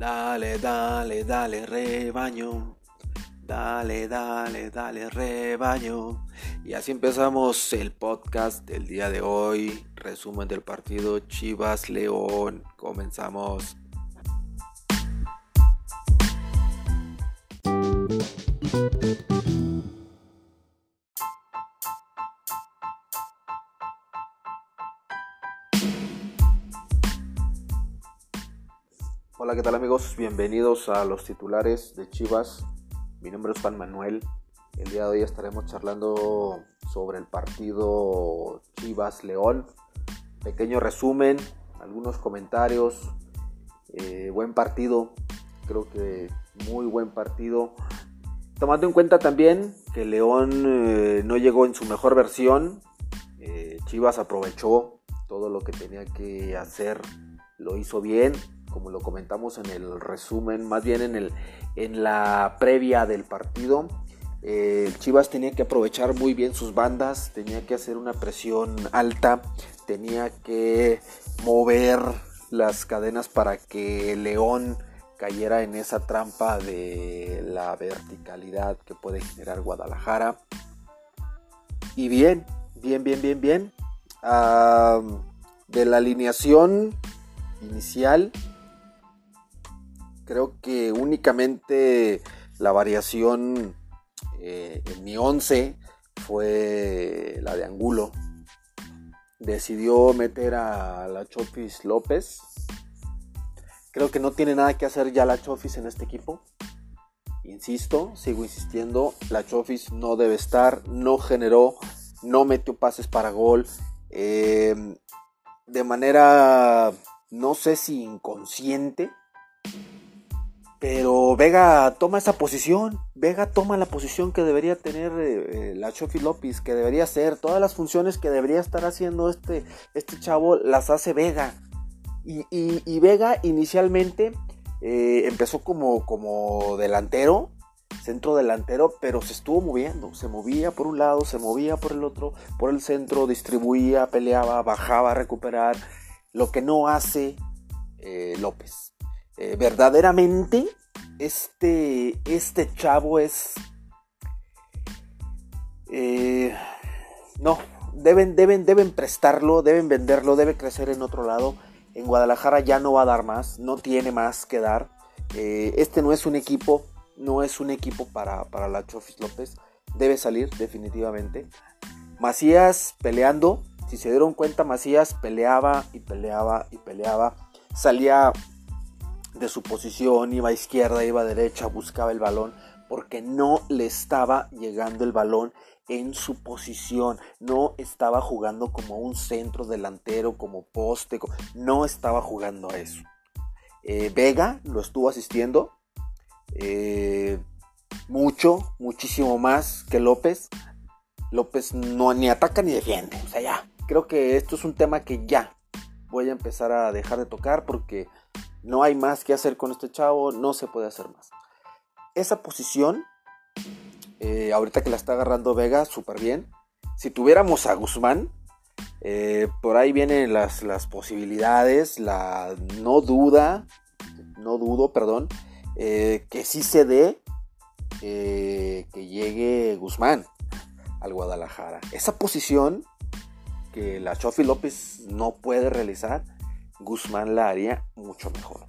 Dale, dale, dale, rebaño. Dale, dale, dale, rebaño. Y así empezamos el podcast del día de hoy. Resumen del partido Chivas León. Comenzamos. ¿Qué tal amigos? Bienvenidos a los titulares de Chivas. Mi nombre es Juan Manuel. El día de hoy estaremos charlando sobre el partido Chivas León. Pequeño resumen, algunos comentarios. Eh, buen partido, creo que muy buen partido. Tomando en cuenta también que León eh, no llegó en su mejor versión. Eh, Chivas aprovechó todo lo que tenía que hacer, lo hizo bien como lo comentamos en el resumen, más bien en, el, en la previa del partido. Eh, Chivas tenía que aprovechar muy bien sus bandas, tenía que hacer una presión alta, tenía que mover las cadenas para que León cayera en esa trampa de la verticalidad que puede generar Guadalajara. Y bien, bien, bien, bien, bien. Ah, de la alineación inicial, creo que únicamente la variación eh, en mi 11 fue la de Angulo. Decidió meter a la Chofis López. Creo que no tiene nada que hacer ya la Chofis en este equipo. Insisto, sigo insistiendo, la Chofis no debe estar, no generó, no metió pases para gol. Eh, de manera, no sé si inconsciente, pero Vega toma esa posición. Vega toma la posición que debería tener eh, eh, la Chofi López, que debería hacer. Todas las funciones que debería estar haciendo este, este chavo las hace Vega. Y, Vega inicialmente eh, empezó como, como delantero, centro delantero, pero se estuvo moviendo. Se movía por un lado, se movía por el otro, por el centro, distribuía, peleaba, bajaba a recuperar. Lo que no hace López. Eh, verdaderamente este, este chavo es... Eh, no, deben, deben, deben prestarlo, deben venderlo, debe crecer en otro lado. En Guadalajara ya no va a dar más, no tiene más que dar. Eh, este no es un equipo, no es un equipo para, para la Chofis López. Debe salir definitivamente. Macías peleando, si se dieron cuenta, Macías peleaba y peleaba y peleaba. Salía de su posición, iba a izquierda, iba a derecha, buscaba el balón, porque no le estaba llegando el balón en su posición, no estaba jugando como un centro delantero, como poste, no estaba jugando a eso. Eh, Vega lo estuvo asistiendo eh, mucho, muchísimo más que López. López no ni ataca ni defiende, o sea, ya, creo que esto es un tema que ya voy a empezar a dejar de tocar porque no hay más que hacer con este chavo, no se puede hacer más. Esa posición, eh, ahorita que la está agarrando Vega, súper bien. Si tuviéramos a Guzmán, eh, por ahí vienen las, posibilidades, la no duda, no dudo, perdón, eh, que sí se dé que llegue Guzmán al Guadalajara. Esa posición que la Chofi López no puede realizar, Guzmán la haría mucho mejor.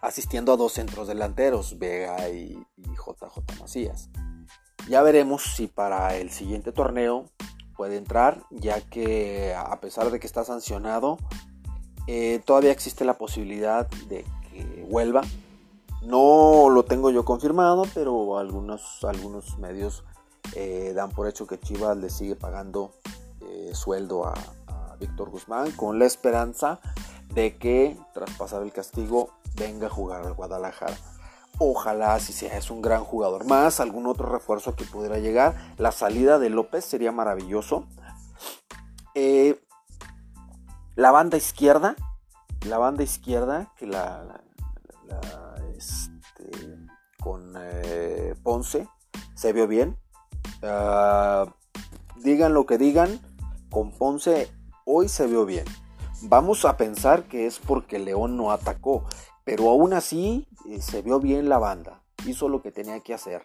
Asistiendo a dos centros delanteros, Vega y, JJ Macías. Ya veremos si para el siguiente torneo puede entrar, ya que a pesar de que está sancionado, eh, todavía existe la posibilidad de que vuelva. No lo tengo yo confirmado, pero algunos, algunos medios eh, dan por hecho que Chivas le sigue pagando eh, sueldo a, Víctor Guzmán con la esperanza de que tras pasar el castigo venga a jugar al Guadalajara. Ojalá si sea, es un gran jugador más, algún otro refuerzo que pudiera llegar. La salida de López sería maravilloso. Eh, la banda izquierda, la banda izquierda, que la, este, con eh, Ponce se vio bien. Ah, digan lo que digan, con Ponce hoy se vio bien. Vamos a pensar que es porque León no atacó, pero aún así eh, se vio bien la banda. Hizo lo que tenía que hacer.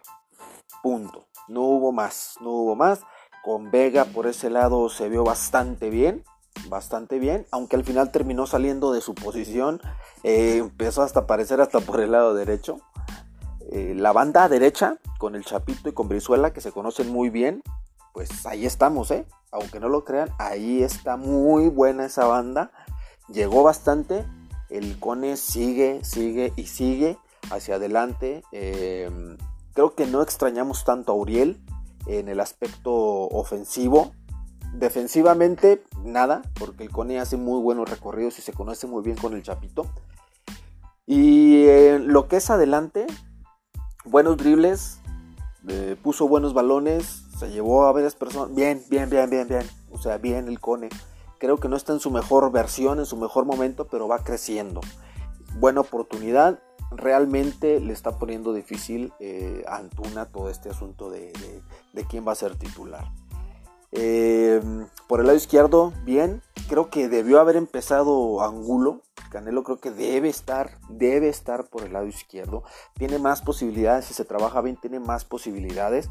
Punto. No hubo más, no hubo más. Con Vega por ese lado se vio bastante bien, bastante bien, aunque al final terminó saliendo de su posición, eh, empezó hasta aparecer hasta por el lado derecho. Eh, la banda derecha, con el Chapito y con Brizuela, que se conocen muy bien, pues ahí estamos, ¿eh? Aunque no lo crean, ahí está muy buena esa banda. Llegó bastante, el Cone sigue, sigue y sigue hacia adelante. Eh, creo que no extrañamos tanto a Uriel en el aspecto ofensivo. Defensivamente, nada, porque el Cone hace muy buenos recorridos y se conoce muy bien con el Chapito. Y lo que es adelante, buenos dribles, eh, puso buenos balones, se llevó a varias personas. Bien, bien, bien, bien, bien. O sea, bien el Cone. Creo que no está en su mejor versión, en su mejor momento, pero va creciendo. Buena oportunidad realmente le está poniendo difícil eh, a Antuna todo este asunto de, quién va a ser titular. Eh, por el lado izquierdo, bien. Creo que debió haber empezado Angulo. Canelo creo que debe estar, debe estar por el lado izquierdo. Tiene más posibilidades, si se trabaja bien, tiene más posibilidades.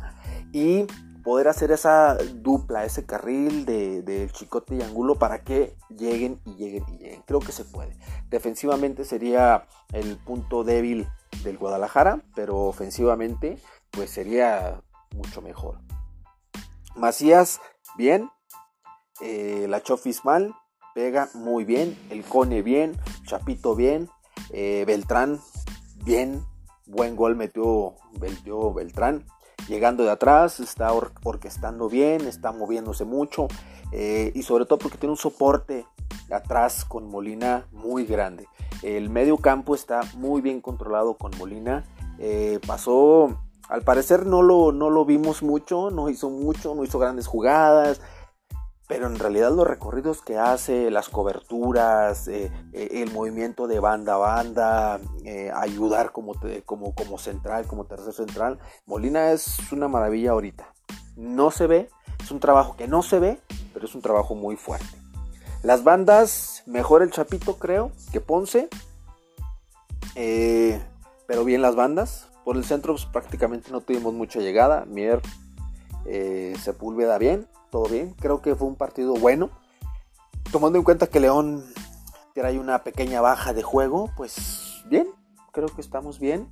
Y poder hacer esa dupla, ese carril de, Chicote y Angulo para que lleguen y lleguen y lleguen. Creo que se puede. Defensivamente sería el punto débil del Guadalajara, pero ofensivamente pues sería mucho mejor. Macías, bien. Eh, la Chofis mal, pega muy bien. El Cone bien. Chapito bien. Eh, Beltrán, bien. Buen gol metió, metió Beltrán llegando de atrás, está orquestando bien, está moviéndose mucho eh, y sobre todo porque tiene un soporte atrás con Molina muy grande. El medio campo está muy bien controlado con Molina. Eh, pasó, al parecer no lo, no lo vimos mucho, no hizo mucho, no hizo grandes jugadas, pero en realidad los recorridos que hace, las coberturas, eh, eh, el movimiento de banda a banda, eh, ayudar como, como, como central, como tercer central, Molina es una maravilla ahorita. No se ve, es un trabajo que no se ve, pero es un trabajo muy fuerte. Las bandas, mejor el Chapito creo que Ponce, pero bien las bandas. Por el centro pues, prácticamente no tuvimos mucha llegada. Mier, Sepúlveda bien todo bien. Creo que fue un partido bueno. Tomando en cuenta que León trae una pequeña baja de juego, pues bien, creo que estamos bien.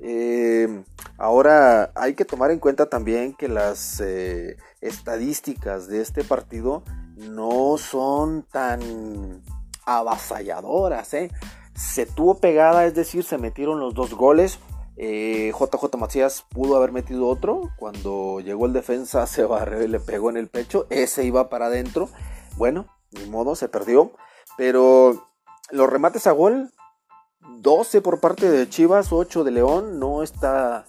Eh, ahora hay que tomar en cuenta también que las eh, estadísticas de este partido no son tan avasalladoras. ¿eh? Se tuvo pegada, es decir, se metieron los dos goles. JJ eh, Macías pudo haber metido otro. Cuando llegó el defensa se barrió y le pegó en el pecho. Ese iba para adentro. Bueno, ni modo, se perdió. Pero los remates a gol, 12 por parte de Chivas, 8 de León. No está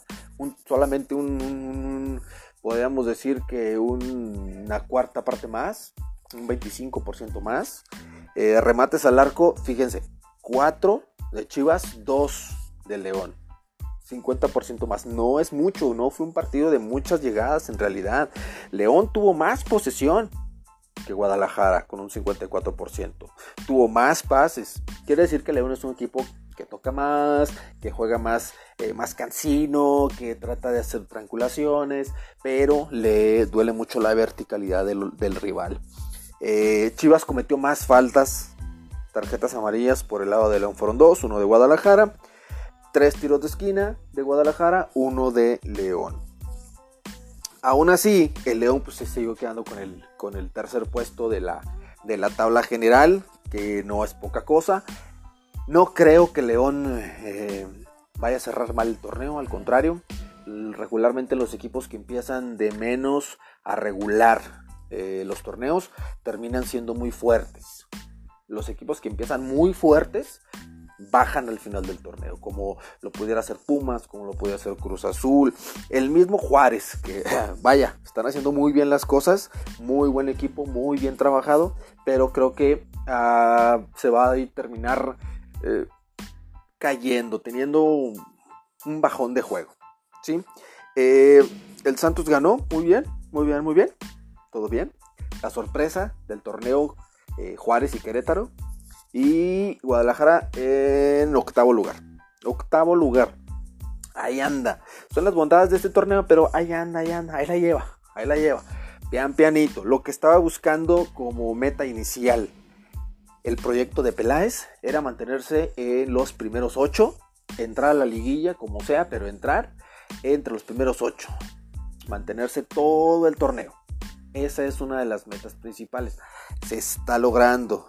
solamente un, podríamos decir que una cuarta parte más, un 25% más. Eh, remates al arco, fíjense, 4 de Chivas, 2 de León. 50% más. No es mucho, no fue un partido de muchas llegadas en realidad. León tuvo más posesión que Guadalajara con un 54%. Tuvo más pases. Quiere decir que León es un equipo que toca más, que juega más, eh, más cansino, que trata de hacer triangulaciones, pero le duele mucho la verticalidad del, rival. Eh, Chivas cometió más faltas, tarjetas amarillas por el lado de León fueron dos, uno de Guadalajara tres tiros de esquina de Guadalajara, uno de León. Aún así, el León pues, se siguió quedando con el, con el tercer puesto de la, de la tabla general, que no es poca cosa. No creo que León eh, vaya a cerrar mal el torneo, al contrario. Regularmente los equipos que empiezan de menos a regular eh, los torneos terminan siendo muy fuertes. Los equipos que empiezan muy fuertes bajan al final del torneo, como lo pudiera hacer Pumas, como lo pudiera hacer Cruz Azul, el mismo Juárez, que vaya, están haciendo muy bien las cosas, muy buen equipo, muy bien trabajado, pero creo que ah, se va a terminar eh, cayendo, teniendo un bajón de juego. ¿sí? Eh, el Santos ganó, muy bien, muy bien, muy bien, todo bien. La sorpresa del torneo eh, Juárez y Querétaro. Y Guadalajara en octavo lugar. Octavo lugar. Ahí anda. Son las bondades de este torneo, pero ahí anda, ahí anda. Ahí la lleva. Ahí la lleva. Pian pianito. Lo que estaba buscando como meta inicial el proyecto de Peláez era mantenerse en los primeros ocho. Entrar a la liguilla como sea, pero entrar entre los primeros ocho. Mantenerse todo el torneo. Esa es una de las metas principales. Se está logrando.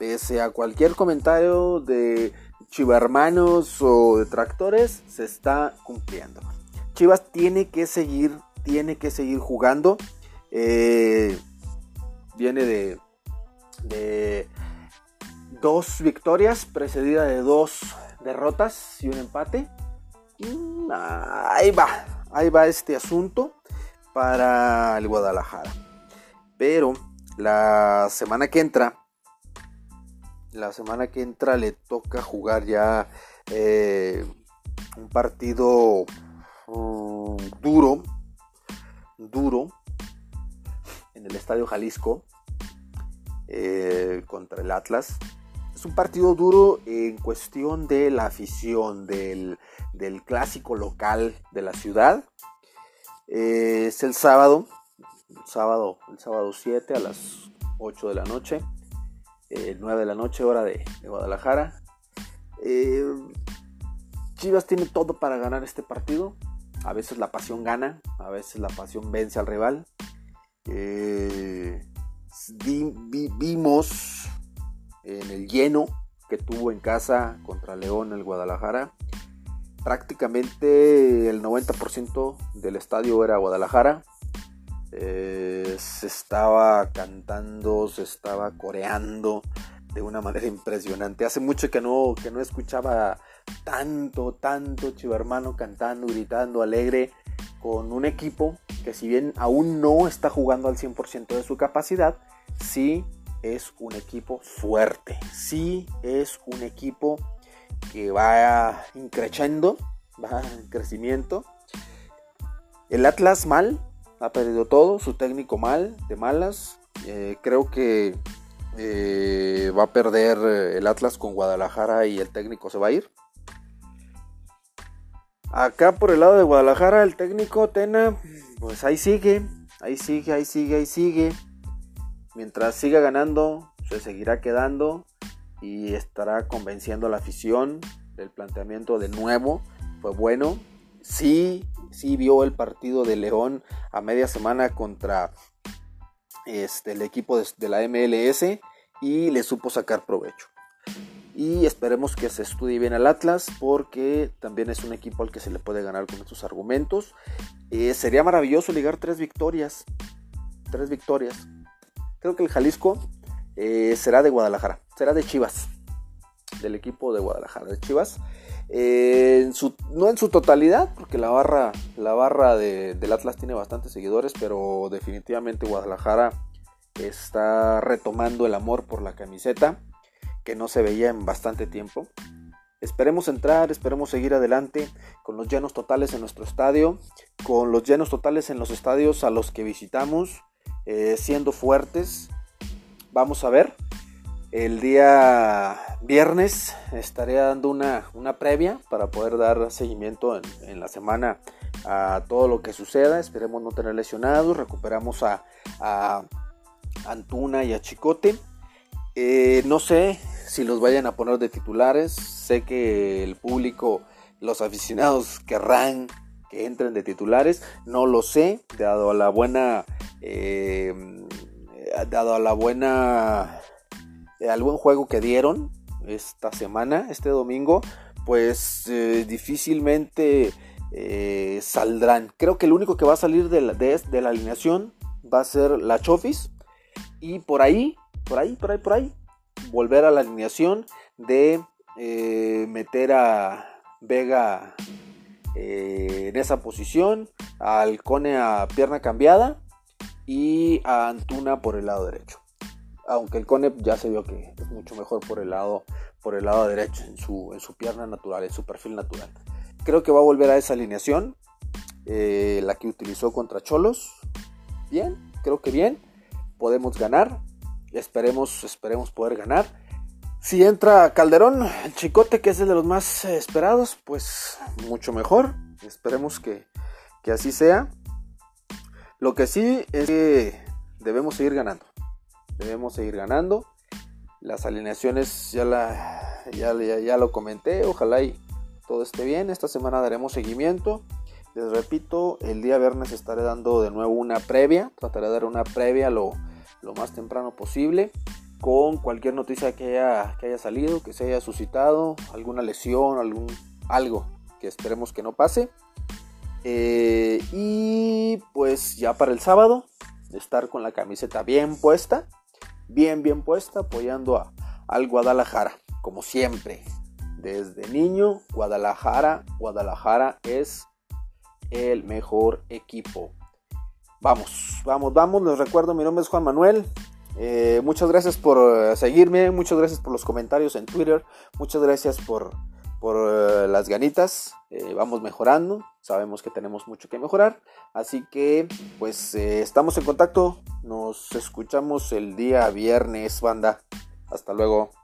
Pese a cualquier comentario de chivarmanos o detractores, se está cumpliendo. Chivas tiene que seguir, tiene que seguir jugando. Eh, viene de, de dos victorias, precedida de dos derrotas y un empate. Mm, ahí va, ahí va este asunto para el Guadalajara. Pero la semana que entra, la semana que entra le toca jugar ya eh, un partido mm, duro, duro, en el Estadio Jalisco eh, contra el Atlas. Es un partido duro en cuestión de la afición, del, clásico local de la ciudad. Eh, es el sábado, sábado, el sábado 7 a las 8 de la noche, 9 eh, de la noche, hora de, Guadalajara. Eh, Chivas tiene todo para ganar este partido. A veces la pasión gana, a veces la pasión vence al rival. vimos en el lleno que tuvo en casa contra León el Guadalajara. Prácticamente el 90% del estadio era Guadalajara. Eh, se estaba cantando, se estaba coreando de una manera impresionante. Hace mucho que no, que no escuchaba tanto, tanto hermano cantando, gritando, alegre, con un equipo que si bien aún no está jugando al 100% de su capacidad, sí es un equipo fuerte, sí es un equipo que va increciendo, va en crecimiento. El Atlas mal, ha perdido todo, su técnico mal, de malas. Eh, creo que eh, va a perder el Atlas con Guadalajara y el técnico se va a ir. Acá por el lado de Guadalajara, el técnico Tena, pues ahí sigue, ahí sigue, ahí sigue, ahí sigue. Mientras siga ganando, se seguirá quedando y estará convenciendo a la afición del planteamiento de nuevo. Fue bueno. Sí, sí vio el partido de León a media semana contra este, el equipo de, la MLS y le supo sacar provecho. Y esperemos que se estudie bien al Atlas porque también es un equipo al que se le puede ganar con estos argumentos. Eh, sería maravilloso ligar tres victorias. Tres victorias. Creo que el Jalisco eh, será de Guadalajara, será de Chivas, del equipo de Guadalajara, de Chivas. Eh, no en su totalidad, porque la barra, la barra del Atlas tiene bastantes seguidores, pero definitivamente Guadalajara está retomando el amor por la camiseta, que no se veía en bastante tiempo. Esperemos entrar, esperemos seguir adelante con los llenos totales en nuestro estadio, con los llenos totales en los estadios a los que visitamos eh, siendo fuertes. Vamos a ver. El día viernes estaré dando una, previa para poder dar seguimiento en, la semana a todo lo que suceda. Esperemos no tener lesionados. Recuperamos a, Antuna y a Chicote. Eh, no sé si los vayan a poner de titulares. Sé que el público, los aficionados querrán que entren de titulares. No lo sé, dado a la buena eh, dado a la buena, al buen juego que dieron esta semana, este domingo, pues eh, difícilmente saldrán. Creo que el único que va a salir de la, alineación va a ser la Chofis y por ahí, por ahí, por ahí, por ahí, volver a la alineación de eh, meter a Vega eh, en esa posición, a Alcone a pierna cambiada y a Antuna por el lado derecho. Aunque el Cone ya se vio que es mucho mejor por el lado, por el lado derecho, en su, en su pierna natural, en su perfil natural. Creo que va a volver a esa alineación, eh, la que utilizó contra Cholos. Bien, creo que bien. Podemos ganar. Esperemos, esperemos poder ganar. Si entra Calderón, el chicote que es el de los más esperados, pues mucho mejor. Esperemos que, así sea. Lo que sí es que debemos seguir ganando. Debemos seguir ganando. Las alineaciones ya, la, ya, ya, lo comenté. Ojalá y todo esté bien. Esta semana daremos seguimiento. Les repito, el día viernes estaré dando de nuevo una previa. Trataré de dar una previa lo, lo más temprano posible con cualquier noticia que haya, que haya salido, que se haya suscitado, alguna lesión, algún, algo que esperemos que no pase. Eh, y pues ya para el sábado, estar con la camiseta bien puesta, bien, bien puesta, apoyando a, al Guadalajara, como siempre. Desde niño, Guadalajara, Guadalajara es el mejor equipo. Vamos, vamos, vamos. Les recuerdo, mi nombre es Juan Manuel. Eh, muchas gracias por eh, seguirme, muchas gracias por los comentarios en Twitter, muchas gracias por, por eh, las ganitas. vamos mejorando, sabemos que tenemos mucho que mejorar, así que pues estamos en contacto, nos escuchamos el día viernes, banda. Hasta luego.